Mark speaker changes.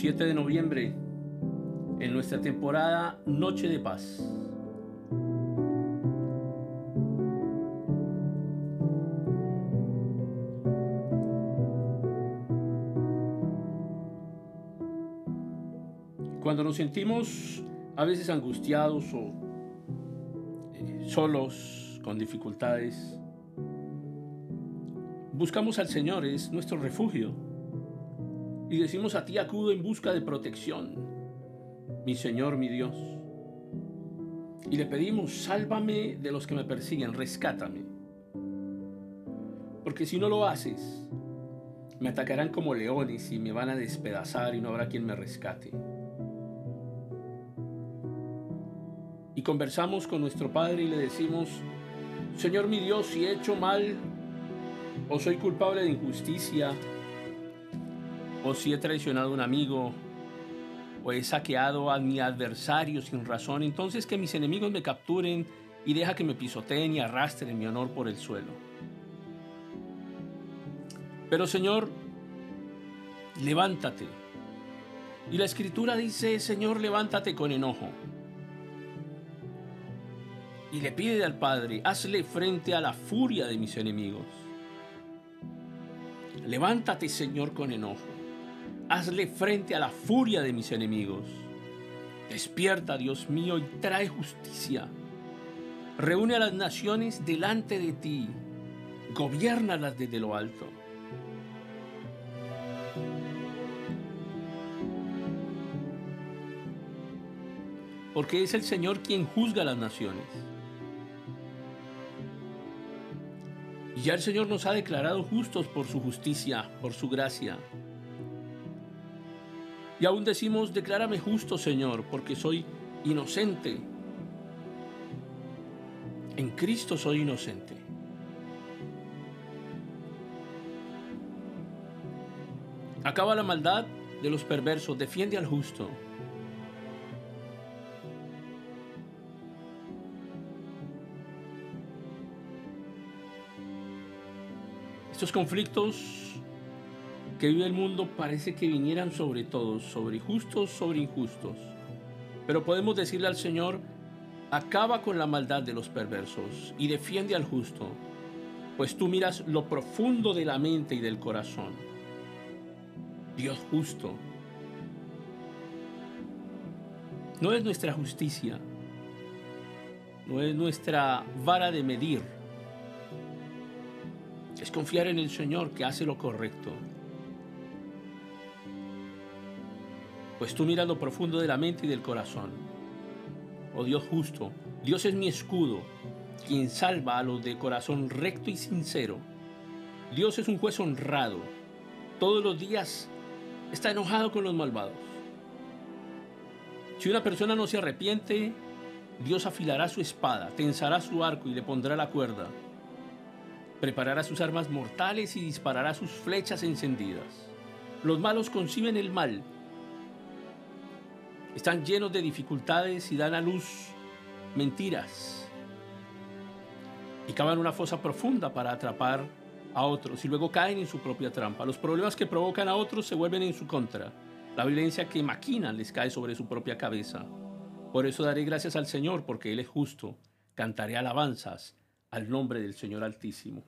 Speaker 1: 7 de noviembre, en nuestra temporada Noche de Paz. Cuando nos sentimos a veces angustiados o eh, solos, con dificultades, buscamos al Señor, es nuestro refugio. Y decimos a ti acudo en busca de protección, mi Señor, mi Dios. Y le pedimos, sálvame de los que me persiguen, rescátame. Porque si no lo haces, me atacarán como leones y me van a despedazar y no habrá quien me rescate. y conversamos con nuestro Padre y le decimos, Señor mi Dios, si he hecho mal o soy culpable de injusticia, o si he traicionado a un amigo, o he saqueado a mi adversario sin razón, entonces que mis enemigos me capturen y deja que me pisoteen y arrastren mi honor por el suelo. Pero Señor, levántate. Y la escritura dice, Señor, levántate con enojo y le pide al Padre, hazle frente a la furia de mis enemigos. Levántate, Señor, con enojo. Hazle frente a la furia de mis enemigos. Despierta, Dios mío, y trae justicia. Reúne a las naciones delante de ti. Gobiérnalas desde lo alto. Porque es el Señor quien juzga a las naciones. Y ya el Señor nos ha declarado justos por su justicia, por su gracia. Y aún decimos, declárame justo, Señor, porque soy inocente. En Cristo soy inocente. Acaba la maldad de los perversos, defiende al justo. Estos conflictos que vive el mundo parece que vinieran sobre todos, sobre justos, sobre injustos. Pero podemos decirle al Señor, acaba con la maldad de los perversos y defiende al justo, pues tú miras lo profundo de la mente y del corazón. Dios justo. No es nuestra justicia, no es nuestra vara de medir es confiar en el Señor que hace lo correcto. Pues tú miras lo profundo de la mente y del corazón. Oh Dios justo, Dios es mi escudo, quien salva a los de corazón recto y sincero. Dios es un juez honrado. Todos los días está enojado con los malvados. Si una persona no se arrepiente, Dios afilará su espada, tensará su arco y le pondrá la cuerda preparará sus armas mortales y disparará sus flechas encendidas. Los malos conciben el mal, están llenos de dificultades y dan a luz mentiras. Y cavan una fosa profunda para atrapar a otros y luego caen en su propia trampa. Los problemas que provocan a otros se vuelven en su contra. La violencia que maquinan les cae sobre su propia cabeza. Por eso daré gracias al Señor porque Él es justo. Cantaré alabanzas al nombre del Señor Altísimo.